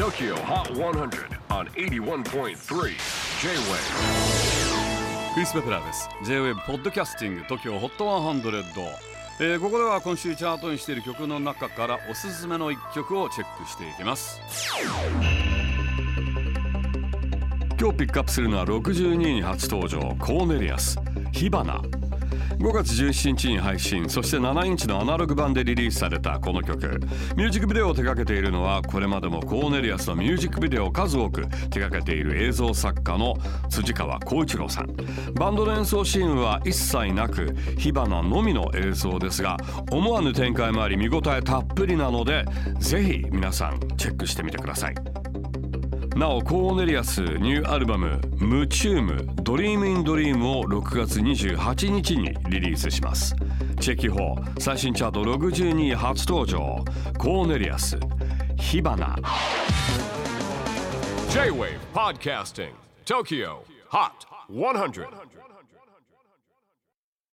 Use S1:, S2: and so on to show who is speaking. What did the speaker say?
S1: TOKYO HOT 100 on 81.3 J-WAVE
S2: クリス・ベプラーです。J-WAVE ポッドキャスティング TOKYO HOT 100、えーここでは今週チャートにしている曲の中からおすすめの一曲をチェックしていきます。今日ピックアップするのは62位に初登場コーネリアス火花5月17日に配信そして7インチのアナログ版でリリースされたこの曲。ミュージックビデオを手掛けているのはこれまでもコーネリアスのミュージックビデオを数多く手掛けている映像作家の辻川浩一郎さん。バンドの演奏シーンは一切なく火花のみの映像ですが思わぬ展開もあり見応えたっぷりなのでぜひ皆さんチェックしてみてください。なおコーネリアスニューアルバム「夢中夢 Dream In Dream を6月28日にリリースします。チェキホー最新チャート62位初登場。コーネリアス火花。
S1: J-WAVE PODCASTING TOKYO HOT 100